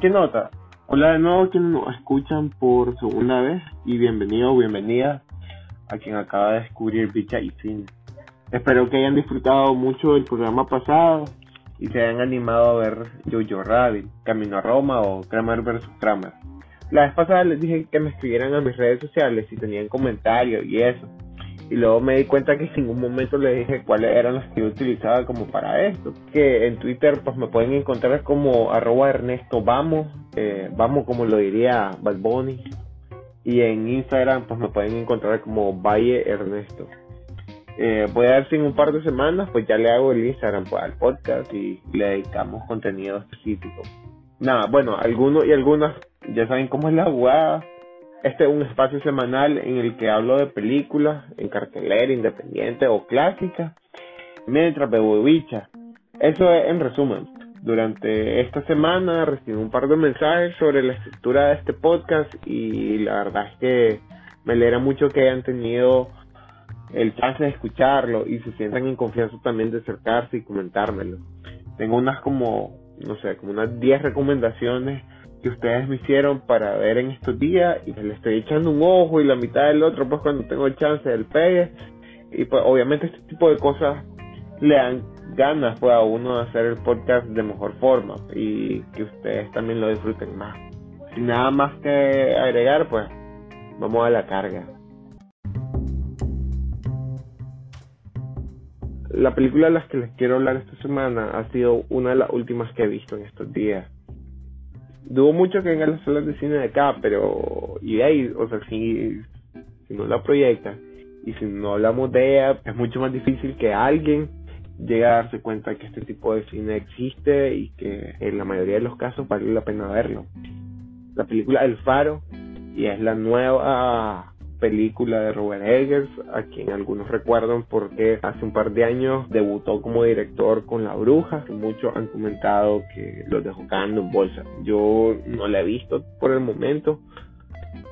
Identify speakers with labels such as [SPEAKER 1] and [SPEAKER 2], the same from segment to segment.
[SPEAKER 1] ¿Qué nota? Hola de nuevo quienes nos escuchan por segunda vez y bienvenido o bienvenida a quien acaba de descubrir Bicha y Cine. Espero que hayan disfrutado mucho del programa pasado y se hayan animado a ver Jojo Rabbit, Camino a Roma o Kramer vs. Kramer. La vez pasada les dije que me escribieran a mis redes sociales si tenían comentarios y eso y luego me di cuenta que en ningún momento le dije cuáles eran las que yo utilizaba como para esto. Que en Twitter pues me pueden encontrar como arroba Ernesto Vamos, eh, vamos como lo diría Balboni. Y en Instagram pues me pueden encontrar como Valle Ernesto. Eh, voy a ver si en un par de semanas pues ya le hago el Instagram pues, al podcast y le dedicamos contenido específico. Nada, bueno, algunos y algunas ya saben cómo es la jugada este es un espacio semanal en el que hablo de películas en cartelera, independiente o clásica, mientras bebo bicha. Eso es en resumen. Durante esta semana recibí un par de mensajes sobre la estructura de este podcast y la verdad es que me alegra mucho que hayan tenido el chance de escucharlo y se sientan en confianza también de acercarse y comentármelo. Tengo unas como, no sé, como unas 10 recomendaciones que ustedes me hicieron para ver en estos días y le estoy echando un ojo y la mitad del otro pues cuando tengo el chance del pegue. Y pues obviamente este tipo de cosas le dan ganas pues a uno de hacer el podcast de mejor forma y que ustedes también lo disfruten más. Sin nada más que agregar pues vamos a la carga. La película de las que les quiero hablar esta semana ha sido una de las últimas que he visto en estos días dudo mucho que vengan las salas de cine de acá, pero y de ahí, o sea, si, si no la proyecta y si no hablamos de ella, es mucho más difícil que alguien llegue a darse cuenta que este tipo de cine existe y que en la mayoría de los casos vale la pena verlo. La película El Faro y es la nueva película de Robert Eggers, a quien algunos recuerdan porque hace un par de años debutó como director con La Bruja. Muchos han comentado que lo dejó cagando en bolsa. Yo no la he visto por el momento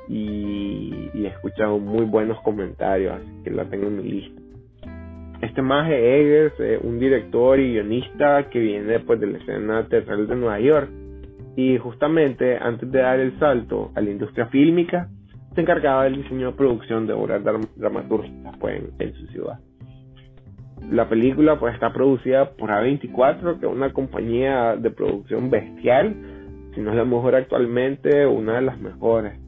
[SPEAKER 1] y, he escuchado muy buenos comentarios, así que la tengo en mi lista. Este maje Eggers un director y guionista que viene después de la escena teatral de Nueva York. Y justamente antes de dar el salto a la industria fílmica, se encargaba del diseño de producción de obras dramatúrgicas pues, en, su ciudad. La película pues está producida por A24, que es una compañía de producción bestial, si no es la mejor actualmente, una de las mejores.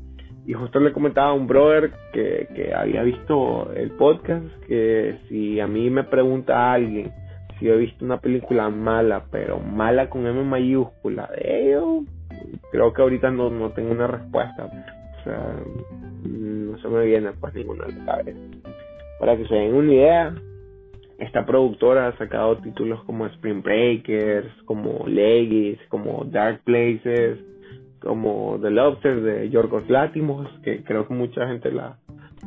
[SPEAKER 1] Y justo le comentaba a un brother que, que había visto el podcast, que si a mí me pregunta alguien si he visto una película mala, pero mala con M mayúscula, de ello, creo que ahorita no, no tengo una respuesta no se me viene pues ninguna cabeza. Para que se den una idea, esta productora ha sacado títulos como Spring Breakers, como Legis, como Dark Places, como The Lobster de Yorgos Látimos, que creo que mucha gente la,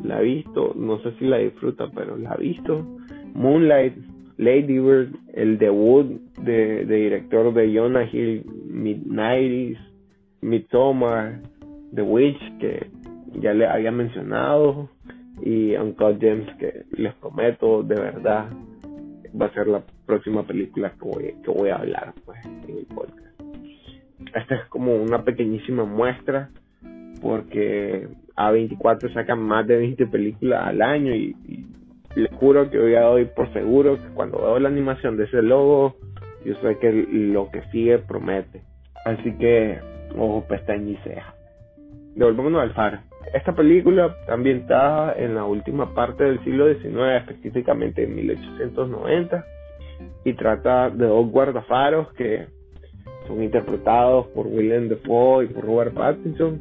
[SPEAKER 1] la ha visto, no sé si la disfruta, pero la ha visto. Moonlight, Lady Bird, el debut de, de director de Jonah Hill, Midnighties, Midsommar, The Witch, que ya le había mencionado, y Uncle James, que les prometo de verdad va a ser la próxima película que voy, a hablar pues, en el podcast. Esta es como una pequeñísima muestra, porque A24 sacan más de 20 películas al año y, les juro que hoy doy por seguro que cuando veo la animación de ese logo, yo sé que lo que sigue promete. Así que, ojo, pestaña devolvámonos al faro. Esta película está ambientada en la última parte del siglo XIX, específicamente en 1890, y trata de dos guardafaros que son interpretados por William Defoe y por Robert Pattinson.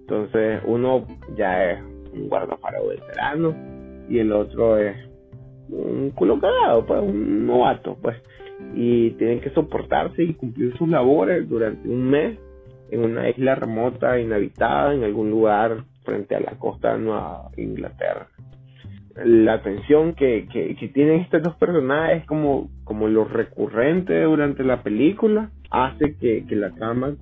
[SPEAKER 1] Entonces, uno ya es un guardafaro veterano y el otro es un culo cagado, pues, un novato, pues. Y tienen que soportarse y cumplir sus labores durante un mes en una isla remota, inhabitada, en algún lugar frente a la costa de Nueva Inglaterra. La tensión que, que, tienen estos dos personajes como, como lo recurrente durante la película hace que, que la trama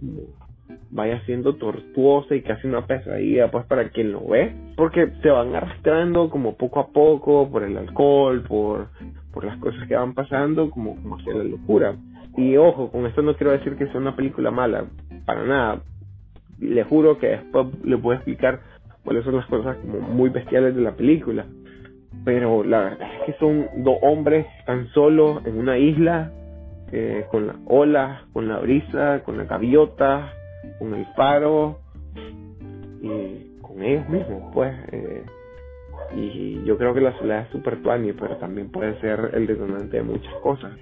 [SPEAKER 1] vaya siendo tortuosa y casi una pesadilla pues para quien lo ve porque se van arrastrando como poco a poco por el alcohol por, por las cosas que van pasando como, como hacia la locura y ojo con esto no quiero decir que sea una película mala para nada. Le juro que después le puedo explicar cuáles son las cosas como muy bestiales de la película. Pero la verdad es que son dos hombres tan solos en una isla, eh, con las olas, con la brisa, con la gaviota, con el faro, y con ellos mismos, pues. Eh, y yo creo que la soledad es tuani, pero también puede ser el detonante de muchas cosas.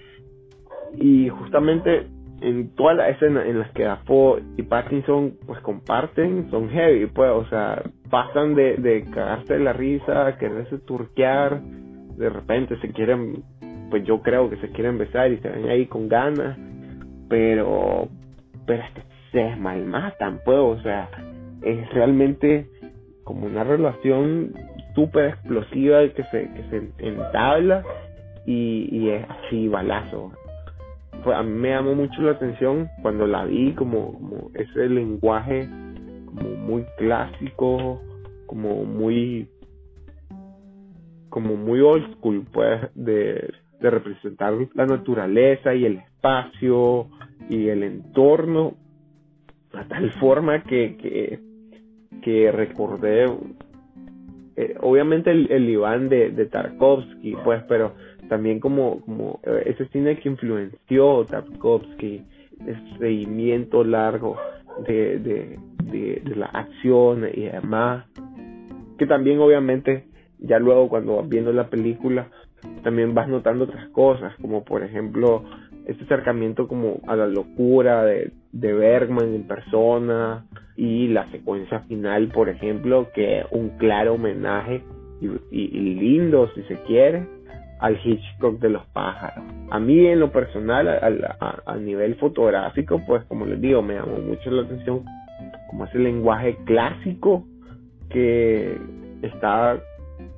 [SPEAKER 1] Y justamente en todas las escenas en las que Dafoe y Pattinson pues comparten son heavy, pues, o sea, pasan de, de cagarse de la risa, quererse turquear, de repente se quieren, pues yo creo que se quieren besar y se ven ahí con ganas, pero, pero que se malmatan, pues, o sea, es realmente como una relación súper explosiva que se, que se entabla y, y es así balazo. A mí me llamó mucho la atención cuando la vi como, como ese lenguaje como muy clásico, como muy como muy old school pues de, de representar la naturaleza y el espacio y el entorno a tal forma que, que, que recordé eh, obviamente el, el Iván de, de Tarkovsky, pues, pero también como, como eh, ese cine que influenció Tarkovsky, ese seguimiento largo de, de, de, de la acción y demás, que también obviamente ya luego cuando vas viendo la película también vas notando otras cosas, como por ejemplo este acercamiento como a la locura de, de Bergman en persona y la secuencia final, por ejemplo, que es un claro homenaje y, lindo, si se quiere, al Hitchcock de los pájaros. A mí en lo personal, a, a, nivel fotográfico, pues como les digo, me llamó mucho la atención como ese lenguaje clásico que está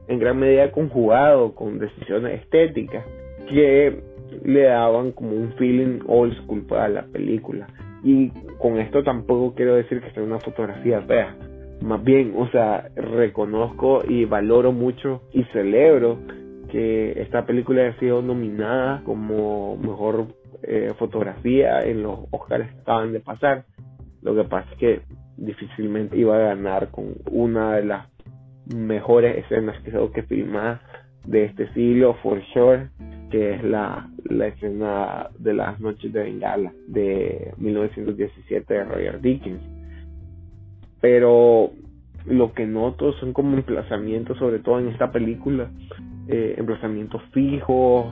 [SPEAKER 1] en gran medida conjugado con decisiones estéticas que le daban como un feeling old school para la película. Y con esto tampoco quiero decir que sea una fotografía fea. Más bien, o sea, reconozco y valoro mucho y celebro que esta película haya sido nominada como mejor eh, fotografía en los Oscars que acaban de pasar. Lo que pasa es que difícilmente iba a ganar con una de las mejores escenas que tengo que filmar de este siglo, for sure que es la, la escena de las noches de Bengala de 1917 de Roger Dickens. Pero lo que noto son como emplazamientos, sobre todo en esta película, eh, emplazamientos fijos,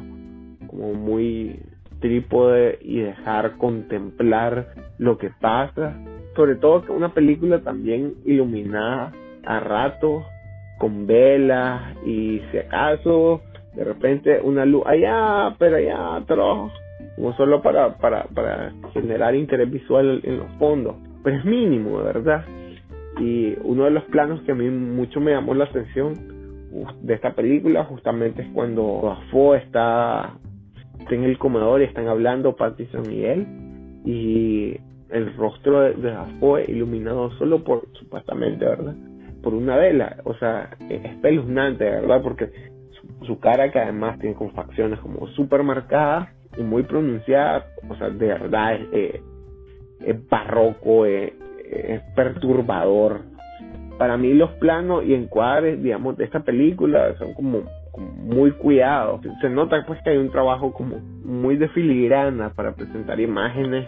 [SPEAKER 1] como muy trípode y dejar contemplar lo que pasa. Sobre todo que una película también iluminada a ratos, con velas y si acaso de repente una luz allá, pero allá atrás, como solo para, para, para generar interés visual en los fondos, pero es mínimo, ¿verdad? Y uno de los planos que a mí mucho me llamó la atención de esta película justamente es cuando Dafoe está, en el comedor y están hablando Pattinson y él y el rostro de, de Dafoe iluminado solo por supuestamente, ¿verdad? Por una vela, o sea, es espeluznante, ¿verdad? Porque su cara que además tiene con facciones como súper marcadas y muy pronunciadas, o sea, de verdad es, eh, es barroco, es, es, perturbador. Para mí los planos y encuadres, digamos, de esta película son como, muy cuidados. Se nota pues que hay un trabajo como muy de filigrana para presentar imágenes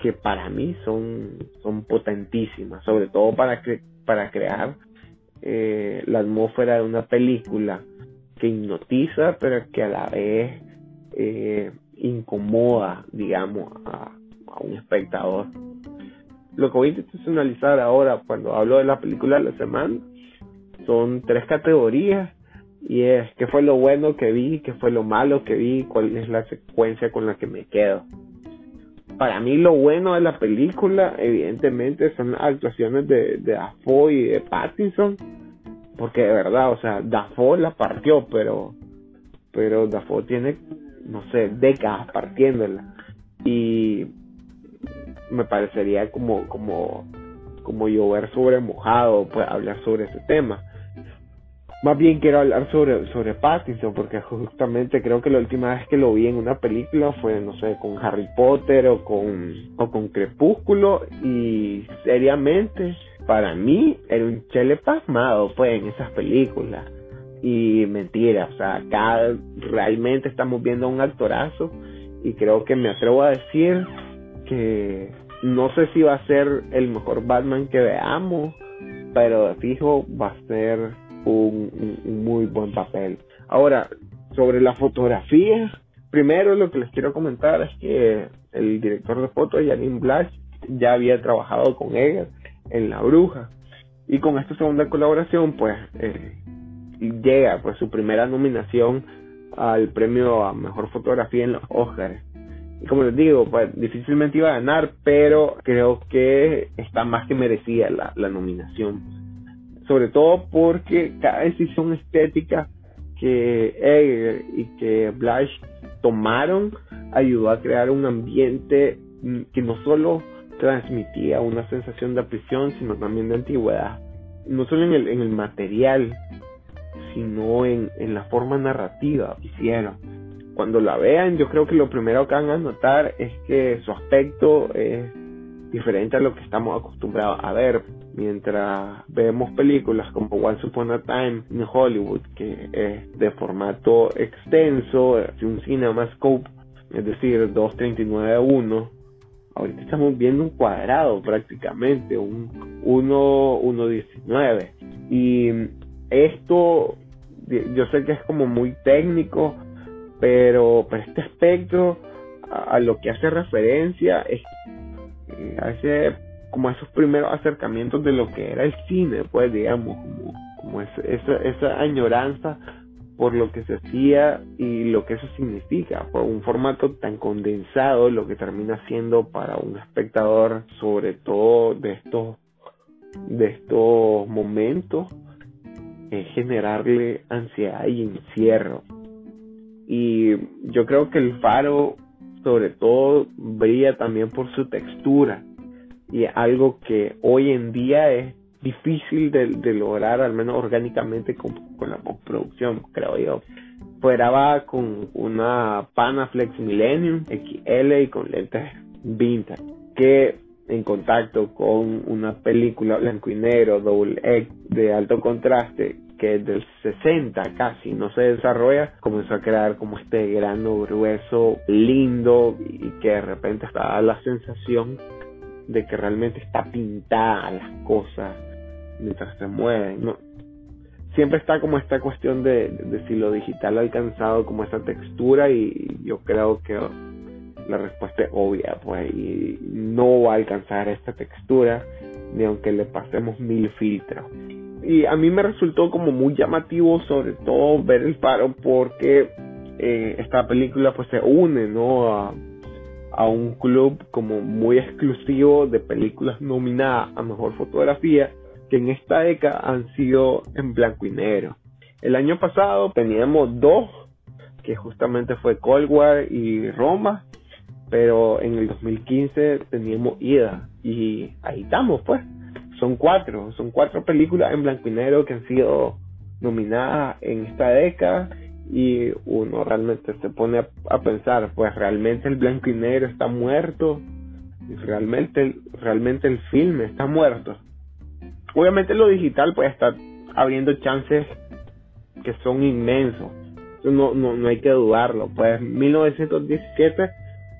[SPEAKER 1] que para mí son, son potentísimas, sobre todo para, para crear eh, la atmósfera de una película que hipnotiza, pero que a la vez eh, incomoda, digamos, a, un espectador. Lo que voy a institucionalizar ahora cuando hablo de la película de la semana son tres categorías y es qué fue lo bueno que vi, qué fue lo malo que vi, cuál es la secuencia con la que me quedo. Para mí lo bueno de la película evidentemente son las actuaciones de, de Afoy y de Pattinson porque de verdad, o sea, Dafoe la partió, pero, pero Dafoe tiene, no sé, décadas partiéndola. Y me parecería como, como, como llover sobre mojado, pues hablar sobre ese tema. más bien quiero hablar sobre, sobre Pattinson, porque justamente creo que la última vez que lo vi en una película fue, no sé, con Harry Potter o con, o con Crepúsculo, y seriamente, para mí, era un chele pasmado, pues, en esas películas. Y mentira, o sea, acá realmente estamos viendo un actorazo, y creo que me atrevo a decir que no sé si va a ser el mejor Batman que veamos, pero fijo va a ser un, muy buen papel. Ahora, sobre la fotografía, primero lo que les quiero comentar es que el director de fotos, Janine Blash, ya había trabajado con ella en La Bruja. Y con esta segunda colaboración, pues, eh, llega pues su primera nominación al premio a mejor fotografía en los Oscars. Como les digo, pues difícilmente iba a ganar, pero creo que está más que merecida la, nominación sobre todo porque cada decisión estética que Eger y que Blush tomaron ayudó a crear un ambiente que no solo transmitía una sensación de prisión, sino también de antigüedad. No solo en el, en el material, sino en, en la forma narrativa que hicieron. Cuando la vean, yo creo que lo primero que van a notar es que su aspecto es diferente a lo que estamos acostumbrados a ver mientras vemos películas como Once Upon a Time en Hollywood, que es de formato extenso, de un CinemaScope, es decir, 239 a 1, ahorita estamos viendo un cuadrado prácticamente, un 1.19. Y esto, yo sé que es como muy técnico, pero, pero este espectro a, lo que hace referencia es hace como esos primeros acercamientos de lo que era el cine, pues digamos, como, como esa, esa, añoranza por lo que se hacía y lo que eso significa, por un formato tan condensado, lo que termina siendo para un espectador, sobre todo de estos, de estos momentos, es generarle ansiedad y encierro. Y yo creo que el faro, sobre todo, brilla también por su textura y algo que hoy en día es difícil de, lograr, al menos orgánicamente con, la postproducción, creo yo. Fuera con una Panaflex Millennium XL y con lentes vintage, que en contacto con una película blanco y negro, double X de alto contraste, que del 60 casi, no se desarrolla, comenzó a crear como este grano grueso, lindo y que de repente está la sensación de que realmente está pintada las cosas mientras se mueven. Siempre está como esta cuestión de, de, si lo digital ha alcanzado como esa textura y yo creo que la respuesta es obvia, pues, y no va a alcanzar esta textura ni aunque le pasemos mil filtros. Y a mí me resultó como muy llamativo sobre todo ver el paro porque eh, esta película pues se une, ¿no? A, a un club como muy exclusivo de películas nominadas a mejor fotografía que en esta década han sido en blanco y negro. El año pasado teníamos dos, que justamente fue Cold War y Roma, pero en el 2015 teníamos Ida y ahí estamos pues. Son cuatro, son cuatro películas en blanco y negro que han sido nominadas en esta década y uno realmente se pone a, pensar, pues realmente el blanco y negro está muerto, realmente, realmente el filme está muerto. Obviamente lo digital pues está abriendo chances que son inmensos, no, no, no hay que dudarlo, pues 1917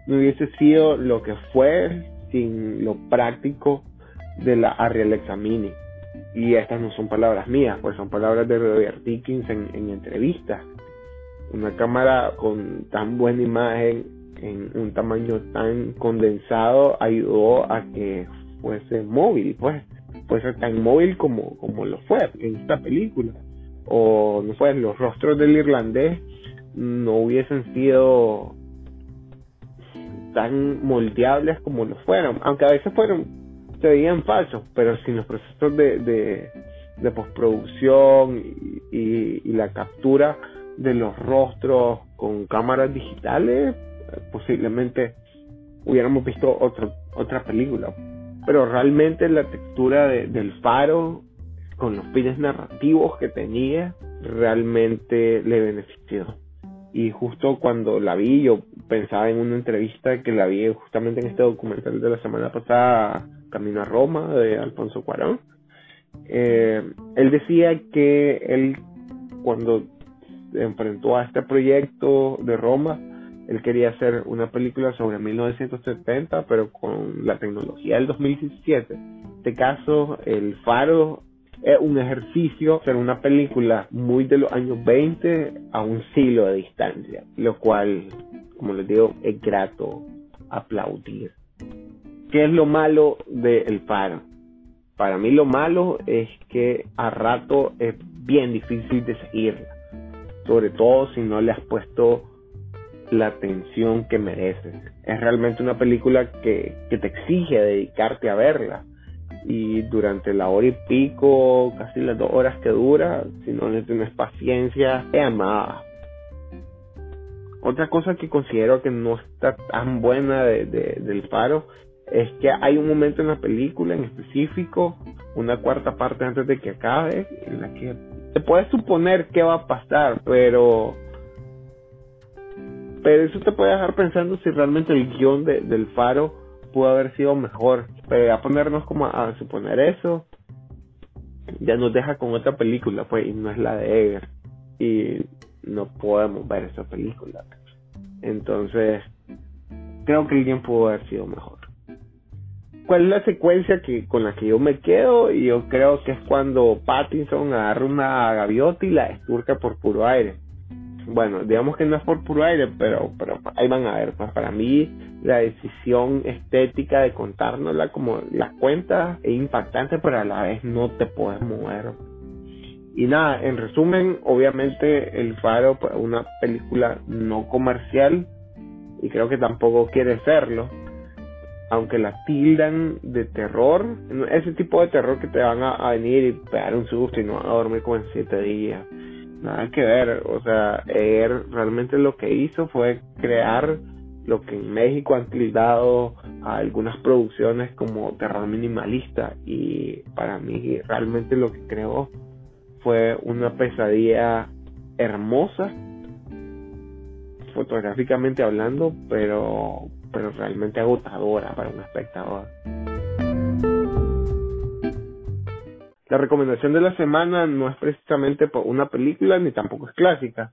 [SPEAKER 1] no hubiese sido lo que fue sin lo práctico de la Alexa Mini. Y estas no son palabras mías, pues son palabras de Robert Dickens en, en entrevistas una cámara con tan buena imagen en un tamaño tan condensado ayudó a que fuese móvil, pues, fuese tan móvil como, como lo fue en esta película. O no fue, los rostros del irlandés no hubiesen sido tan moldeables como lo fueron, aunque a veces fueron, se veían falsos, pero sin los procesos de, de, postproducción y, y la captura de los rostros con cámaras digitales, posiblemente hubiéramos visto otra otra película. Pero realmente la textura del faro con los fines narrativos que tenía, realmente le benefició. Y justo cuando la vi, yo pensaba en una entrevista que la vi justamente en este documental de la semana pasada, Camino a Roma, de Alfonso Cuarón. Eh, él decía que él, cuando se enfrentó a este proyecto de Roma, él quería hacer una película sobre 1970, pero con la tecnología del 2017. En este caso, El Faro es un ejercicio, hacer una película muy de los años 20 a un siglo de distancia, lo cual, como les digo, es grato aplaudir. ¿Qué es lo malo de El Faro? Para mí lo malo es que a rato es bien difícil de seguirla, sobre todo si no le has puesto la atención que mereces. Es realmente una película que, que te exige dedicarte a verla. Y durante la hora y pico, casi las dos horas que dura, si no le tienes paciencia, es amada. Otra cosa que considero que no está tan buena de, del faro es que hay un momento en la película en específico, una cuarta parte antes de que acabe, en la que se puede suponer qué va a pasar, pero pero eso te puede dejar pensando si realmente el guion de, del faro pudo haber sido mejor. Pero a ponernos como a, suponer eso, ya nos deja con otra película, pues, y no es la de Eger. Y no podemos ver esa película. Entonces, creo que el guion pudo haber sido mejor. ¿Cuál es la secuencia que con la que yo me quedo? Y yo creo que es cuando Pattinson agarra una gaviota y la esturca por puro aire bueno, digamos que no es por puro aire, pero, pero ahí van a ver, pues para mí la decisión estética de contárnosla como la cuenta es impactante, pero a la vez no te puedes mover. Y nada, en resumen, obviamente El Faro pues, una película no comercial y creo que tampoco quiere serlo. Aunque la tildan de terror, ese tipo de terror que te van a, venir y pegar un susto y no a dormir como en siete días nada que ver. O sea, él realmente lo que hizo fue crear lo que en México han tildado a algunas producciones como terror minimalista y para mí realmente lo que creó fue una pesadilla hermosa fotográficamente hablando pero pero realmente agotadora para un espectador. La recomendación de la semana no es precisamente una película ni tampoco es clásica.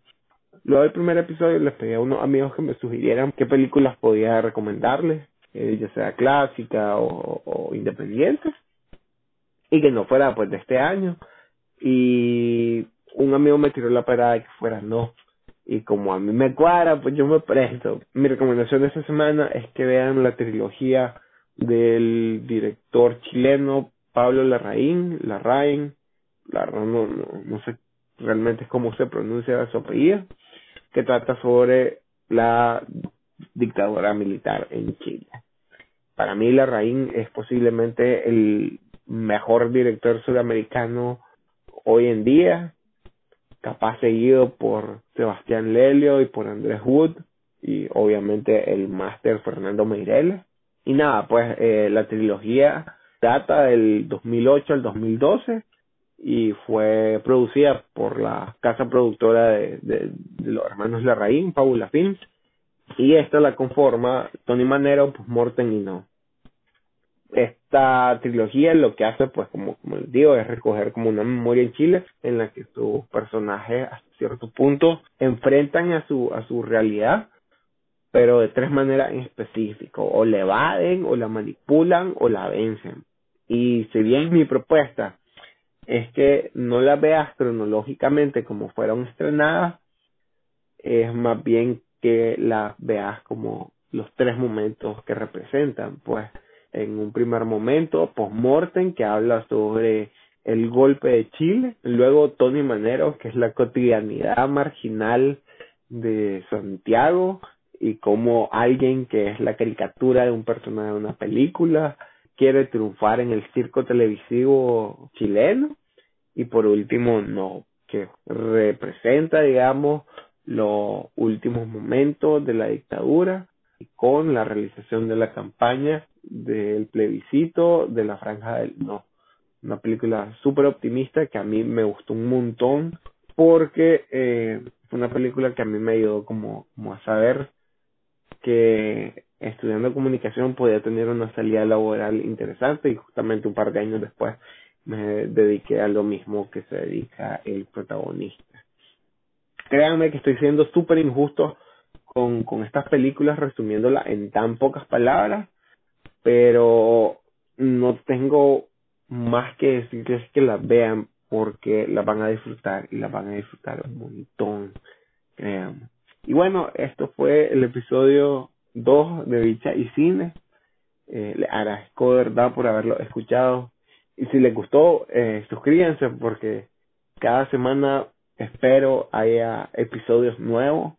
[SPEAKER 1] Luego del primer episodio les pedí a unos amigos que me sugirieran qué películas podía recomendarles, eh, ya sea clásica o, independientes, y que no fuera pues de este año. Y un amigo me tiró la parada de que fuera no. Y como a mí me cuadra, pues yo me presto. Mi recomendación de esta semana es que vean la trilogía del director chileno Pablo Larraín, Larraín, Larraín no, no, sé realmente cómo se pronuncia su apellido, que trata sobre la dictadura militar en Chile. Para mí Larraín es posiblemente el mejor director sudamericano hoy en día, capaz seguido por Sebastián Lelio y por Andrés Wood y obviamente el máster Fernando Meireles. Y nada, pues eh, la trilogía data del 2008 al 2012 y fue producida por la casa productora de, los hermanos Larraín, Paula Films, y esta la conforma Tony Manero, pues Morten y no. Esta trilogía lo que hace, pues como, como les digo, es recoger como una memoria en Chile en la que sus personajes a cierto punto enfrentan a su, a su realidad pero de tres maneras en específico, o le evaden, o la manipulan, o la vencen. Y si bien mi propuesta es que no la veas cronológicamente como fueron estrenadas, es más bien que la veas como los tres momentos que representan. Pues en un primer momento, post-mortem, que habla sobre el golpe de Chile, luego Tony Manero, que es la cotidianidad marginal de Santiago, y como alguien que es la caricatura de un personaje de una película quiere triunfar en el circo televisivo chileno y por último no que representa digamos los últimos momentos de la dictadura con la realización de la campaña del plebiscito de la franja del no una película súper optimista que a mí me gustó un montón porque eh, fue una película que a mí me ayudó como, como a saber que estudiando comunicación podía tener una salida laboral interesante y justamente un par de años después me dediqué a lo mismo que se dedica el protagonista. Créanme que estoy siendo súper injusto con, con estas películas resumiéndola en tan pocas palabras, pero no tengo más que decirles que las vean porque las van a disfrutar y las van a disfrutar un montón, créanme. Y bueno, esto fue el episodio 2 de Bicha y Cine. Eh, le agradezco de verdad por haberlo escuchado. Y si les gustó, eh, suscríbanse porque cada semana espero haya episodios nuevos.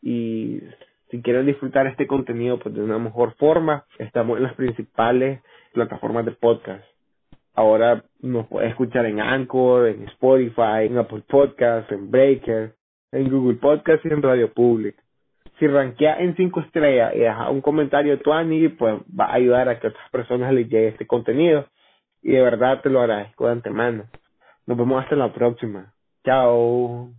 [SPEAKER 1] Y si quieren disfrutar este contenido pues de una mejor forma, estamos en las principales plataformas de podcast. Ahora nos puede escuchar en Anchor, en Spotify, en Apple Podcasts, en Breaker, en Google Podcasts y en Radio Public. Si rankea en 5 estrellas y deja un comentario tu Ani, pues va a ayudar a que otras personas les llegue este contenido. Y de verdad te lo agradezco de antemano. Nos vemos hasta la próxima. Chao.